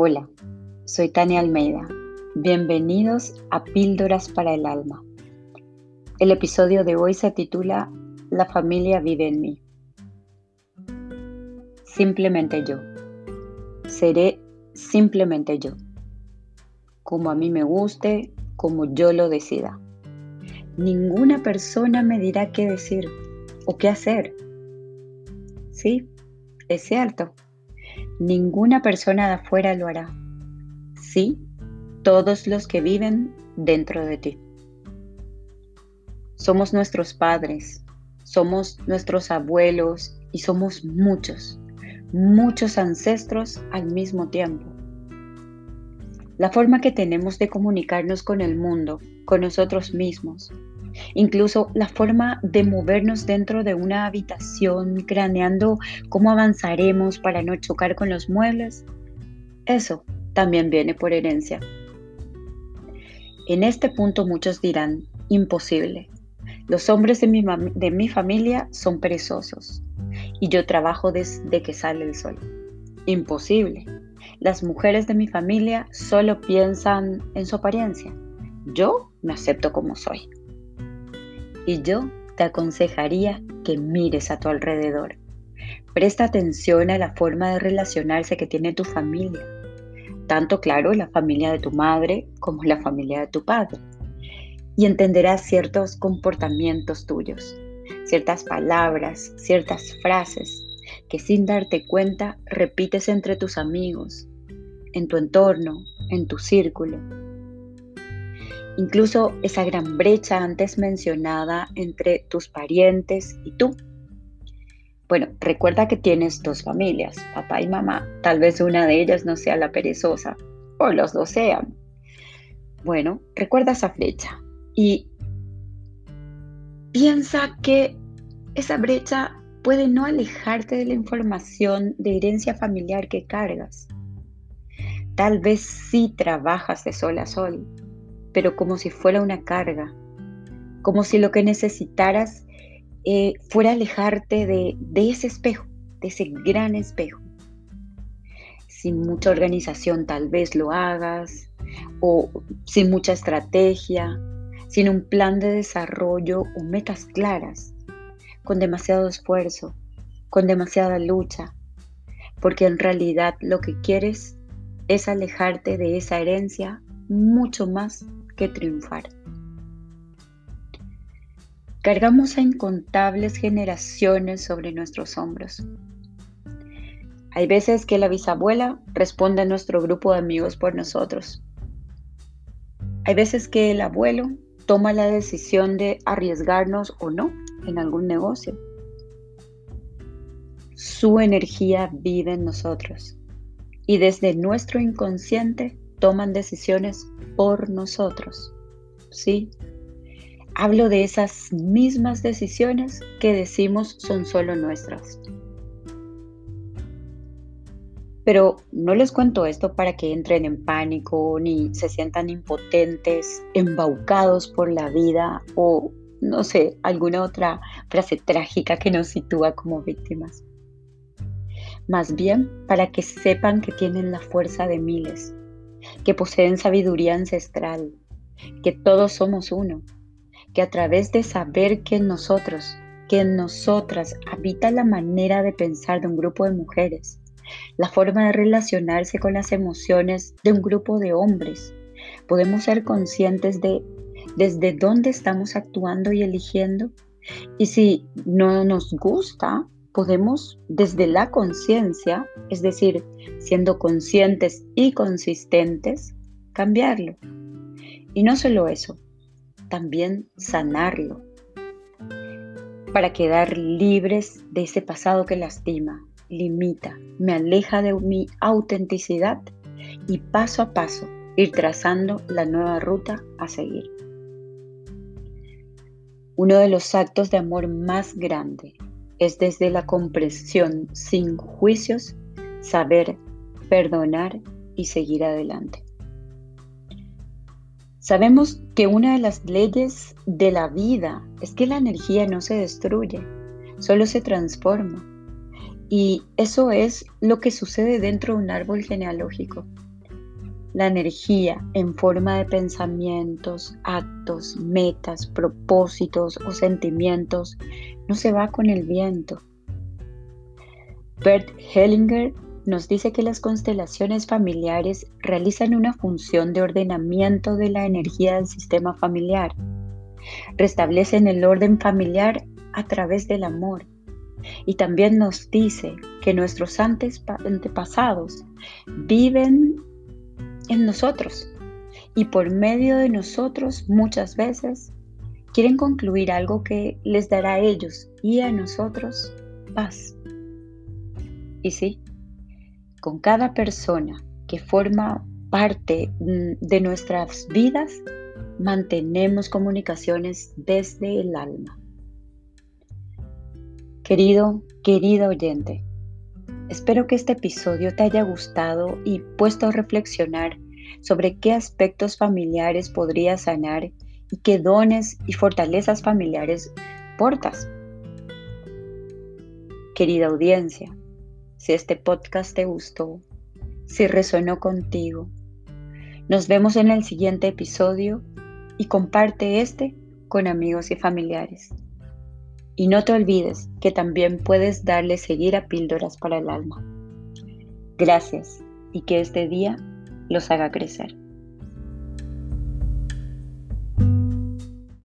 Hola, soy Tania Almeida. Bienvenidos a Píldoras para el Alma. El episodio de hoy se titula La familia vive en mí. Simplemente yo. Seré simplemente yo. Como a mí me guste, como yo lo decida. Ninguna persona me dirá qué decir o qué hacer. Sí, es cierto. Ninguna persona de afuera lo hará. Sí, todos los que viven dentro de ti. Somos nuestros padres, somos nuestros abuelos y somos muchos, muchos ancestros al mismo tiempo. La forma que tenemos de comunicarnos con el mundo, con nosotros mismos, Incluso la forma de movernos dentro de una habitación, craneando cómo avanzaremos para no chocar con los muebles, eso también viene por herencia. En este punto muchos dirán, imposible. Los hombres de mi, de mi familia son perezosos y yo trabajo desde que sale el sol. Imposible. Las mujeres de mi familia solo piensan en su apariencia. Yo me acepto como soy y yo te aconsejaría que mires a tu alrededor. Presta atención a la forma de relacionarse que tiene tu familia, tanto claro la familia de tu madre como la familia de tu padre, y entenderás ciertos comportamientos tuyos, ciertas palabras, ciertas frases que sin darte cuenta repites entre tus amigos, en tu entorno, en tu círculo incluso esa gran brecha antes mencionada entre tus parientes y tú. Bueno, recuerda que tienes dos familias, papá y mamá. Tal vez una de ellas no sea la perezosa o los dos sean. Bueno, recuerda esa flecha y piensa que esa brecha puede no alejarte de la información de herencia familiar que cargas. Tal vez sí trabajas de sol a sol, pero como si fuera una carga, como si lo que necesitaras eh, fuera alejarte de, de ese espejo, de ese gran espejo. Sin mucha organización tal vez lo hagas, o sin mucha estrategia, sin un plan de desarrollo o metas claras, con demasiado esfuerzo, con demasiada lucha, porque en realidad lo que quieres es alejarte de esa herencia mucho más que triunfar. Cargamos a incontables generaciones sobre nuestros hombros. Hay veces que la bisabuela responde a nuestro grupo de amigos por nosotros. Hay veces que el abuelo toma la decisión de arriesgarnos o no en algún negocio. Su energía vive en nosotros y desde nuestro inconsciente toman decisiones por nosotros. ¿Sí? Hablo de esas mismas decisiones que decimos son solo nuestras. Pero no les cuento esto para que entren en pánico ni se sientan impotentes, embaucados por la vida o, no sé, alguna otra frase trágica que nos sitúa como víctimas. Más bien para que sepan que tienen la fuerza de miles, que poseen sabiduría ancestral, que todos somos uno, que a través de saber que en nosotros, que en nosotras habita la manera de pensar de un grupo de mujeres, la forma de relacionarse con las emociones de un grupo de hombres, podemos ser conscientes de desde dónde estamos actuando y eligiendo. Y si no nos gusta, podemos desde la conciencia, es decir, siendo conscientes y consistentes, cambiarlo. Y no solo eso, también sanarlo para quedar libres de ese pasado que lastima, limita, me aleja de mi autenticidad y paso a paso ir trazando la nueva ruta a seguir. Uno de los actos de amor más grande es desde la comprensión sin juicios saber perdonar y seguir adelante. Sabemos que una de las leyes de la vida es que la energía no se destruye, solo se transforma. Y eso es lo que sucede dentro de un árbol genealógico. La energía en forma de pensamientos, actos, metas, propósitos o sentimientos no se va con el viento. Bert Hellinger nos dice que las constelaciones familiares realizan una función de ordenamiento de la energía del sistema familiar. Restablecen el orden familiar a través del amor. Y también nos dice que nuestros antepasados viven en nosotros y por medio de nosotros muchas veces quieren concluir algo que les dará a ellos y a nosotros paz. Y sí, con cada persona que forma parte mm, de nuestras vidas, mantenemos comunicaciones desde el alma. Querido, querida oyente, espero que este episodio te haya gustado y puesto a reflexionar sobre qué aspectos familiares podrías sanar y qué dones y fortalezas familiares portas. Querida audiencia, si este podcast te gustó, si resonó contigo. Nos vemos en el siguiente episodio y comparte este con amigos y familiares. Y no te olvides que también puedes darle seguir a píldoras para el alma. Gracias y que este día los haga crecer.